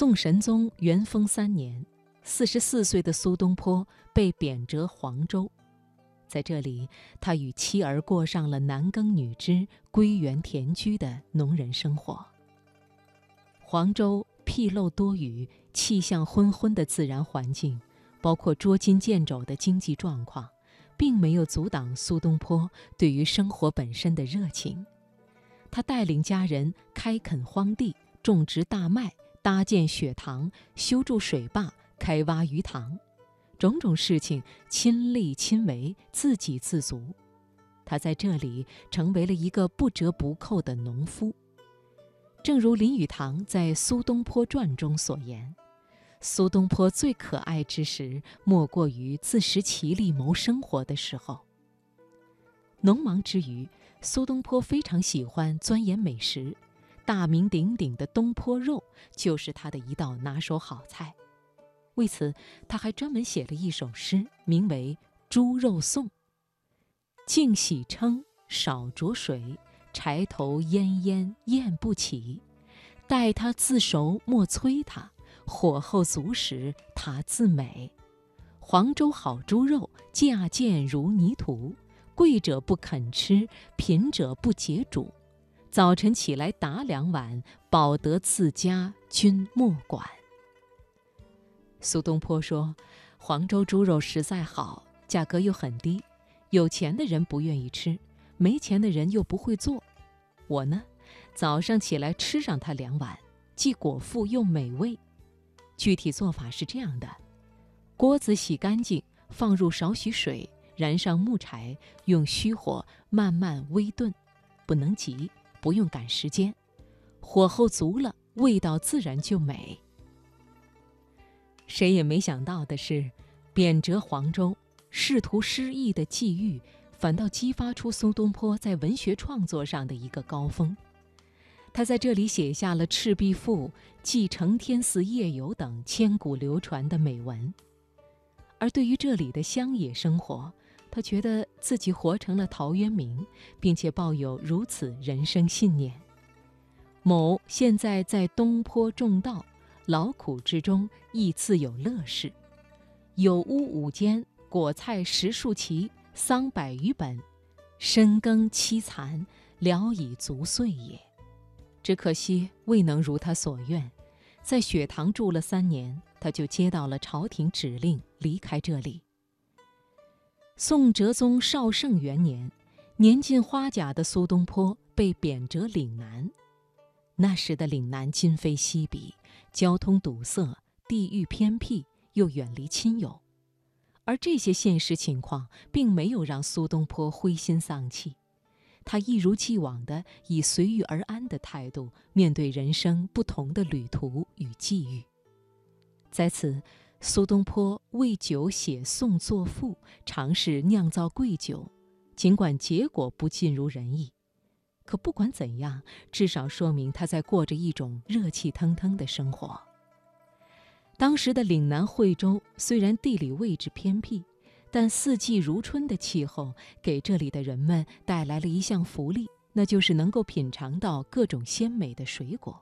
宋神宗元丰三年，四十四岁的苏东坡被贬谪黄州，在这里，他与妻儿过上了男耕女织、归园田居的农人生活。黄州僻漏多雨、气象昏昏的自然环境，包括捉襟见肘的经济状况，并没有阻挡苏东坡对于生活本身的热情。他带领家人开垦荒地，种植大麦。搭建雪塘，修筑水坝，开挖鱼塘，种种事情亲力亲为，自给自足。他在这里成为了一个不折不扣的农夫。正如林语堂在《苏东坡传》中所言：“苏东坡最可爱之时，莫过于自食其力谋生活的时候。”农忙之余，苏东坡非常喜欢钻研美食。大名鼎鼎的东坡肉就是他的一道拿手好菜，为此他还专门写了一首诗，名为《猪肉颂》：净洗称，少着水，柴头烟烟咽不起。待他自熟莫催他，火候足时他自美。黄州好猪肉，价贱如泥土，贵者不肯吃，贫者不解煮。早晨起来打两碗，饱得自家君莫管。苏东坡说：“黄州猪肉实在好，价格又很低，有钱的人不愿意吃，没钱的人又不会做。我呢，早上起来吃上它两碗，既果腹又美味。具体做法是这样的：锅子洗干净，放入少许水，燃上木柴，用虚火慢慢微炖，不能急。”不用赶时间，火候足了，味道自然就美。谁也没想到的是，贬谪黄州，仕途失意的际遇，反倒激发出苏东坡在文学创作上的一个高峰。他在这里写下了《赤壁赋》《寄承天寺夜游》等千古流传的美文。而对于这里的乡野生活，他觉得自己活成了陶渊明，并且抱有如此人生信念。某现在在东坡种稻，劳苦之中亦自有乐事。有屋五间，果菜十数畦，桑百余本，深耕凄残，聊以足岁也。只可惜未能如他所愿，在雪堂住了三年，他就接到了朝廷指令，离开这里。宋哲宗绍圣元年，年近花甲的苏东坡被贬谪岭南。那时的岭南今非昔比，交通堵塞，地域偏僻，又远离亲友。而这些现实情况并没有让苏东坡灰心丧气，他一如既往地以随遇而安的态度面对人生不同的旅途与际遇。在此。苏东坡为酒写颂作赋，尝试酿造贵酒，尽管结果不尽如人意，可不管怎样，至少说明他在过着一种热气腾腾的生活。当时的岭南惠州虽然地理位置偏僻，但四季如春的气候给这里的人们带来了一项福利，那就是能够品尝到各种鲜美的水果。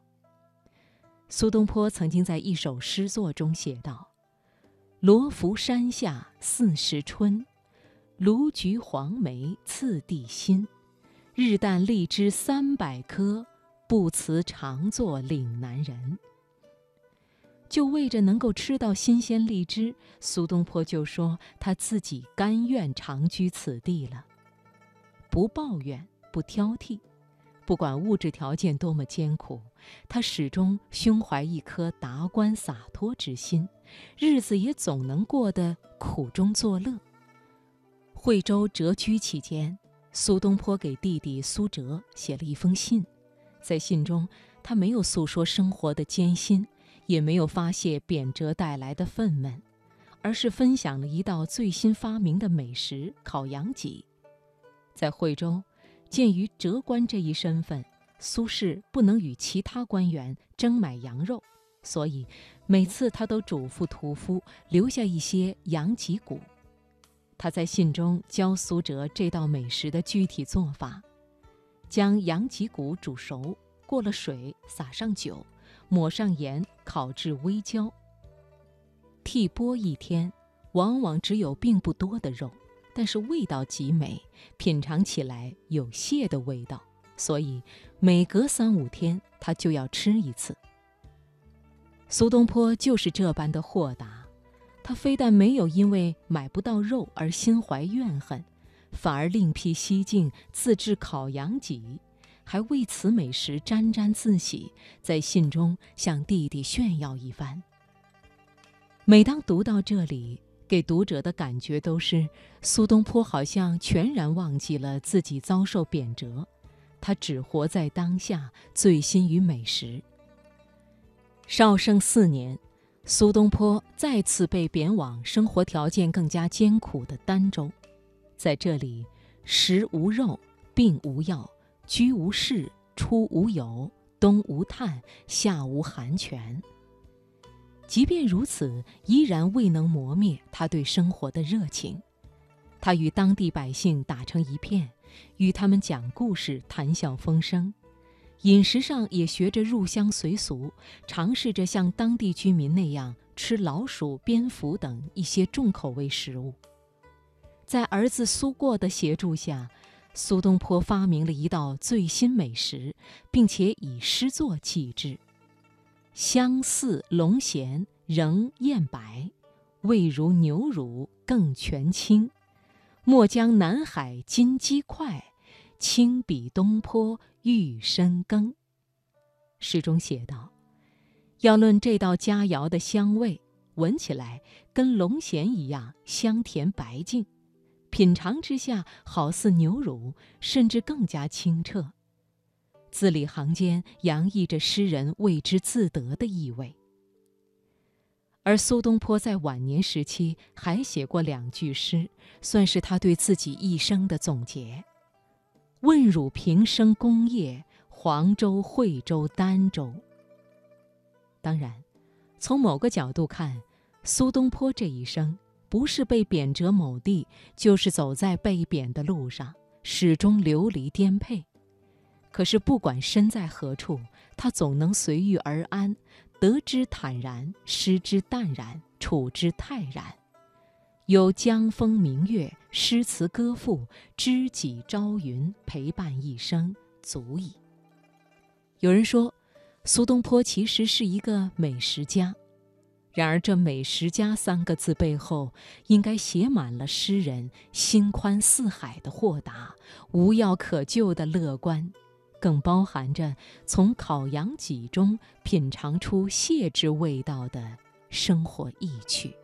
苏东坡曾经在一首诗作中写道。罗浮山下四时春，卢橘黄梅次第新。日啖荔枝三百颗，不辞常作岭南人。就为着能够吃到新鲜荔枝，苏东坡就说他自己甘愿长居此地了，不抱怨，不挑剔。不管物质条件多么艰苦，他始终胸怀一颗达观洒脱之心，日子也总能过得苦中作乐。惠州谪居期间，苏东坡给弟弟苏辙写了一封信，在信中，他没有诉说生活的艰辛，也没有发泄贬谪带来的愤懑，而是分享了一道最新发明的美食——烤羊脊。在惠州。鉴于谪官这一身份，苏轼不能与其他官员争买羊肉，所以每次他都嘱咐屠夫留下一些羊脊骨。他在信中教苏辙这道美食的具体做法：将羊脊骨煮熟，过了水，撒上酒，抹上盐，烤至微焦。屉钵一天，往往只有并不多的肉，但是味道极美，品尝起来有蟹的味道，所以每隔三五天他就要吃一次。苏东坡就是这般的豁达，他非但没有因为买不到肉而心怀怨恨，反而另辟蹊径自制烤羊脊，还为此美食沾沾自喜，在信中向弟弟炫耀一番。每当读到这里，给读者的感觉都是苏东坡好像全然忘记了自己遭受贬谪，他只活在当下，醉心于美食。绍圣四年，苏东坡再次被贬往生活条件更加艰苦的儋州，在这里，食无肉，病无药，居无室，出无友，冬无炭，夏无寒泉。即便如此，依然未能磨灭他对生活的热情。他与当地百姓打成一片，与他们讲故事，谈笑风生。饮食上也学着入乡随俗，尝试着像当地居民那样吃老鼠、蝙蝠等一些重口味食物。在儿子苏过的协助下，苏东坡发明了一道最新美食，并且以诗作记之：“相似龙涎仍艳白，味如牛乳更全清。莫将南海金鸡块，轻比东坡。”玉深羹。诗中写道：“要论这道佳肴的香味，闻起来跟龙涎一样香甜白净，品尝之下好似牛乳，甚至更加清澈。”字里行间洋溢着诗人为之自得的意味。而苏东坡在晚年时期还写过两句诗，算是他对自己一生的总结。问汝平生功业，黄州、惠州、儋州。当然，从某个角度看，苏东坡这一生不是被贬谪某地，就是走在被贬的路上，始终流离颠沛。可是不管身在何处，他总能随遇而安，得之坦然，失之淡然，处之泰然。有江风明月、诗词歌赋、知己朝云陪伴一生，足矣。有人说，苏东坡其实是一个美食家，然而这“美食家”三个字背后，应该写满了诗人心宽似海的豁达、无药可救的乐观，更包含着从烤羊脊中品尝出蟹之味道的生活意趣。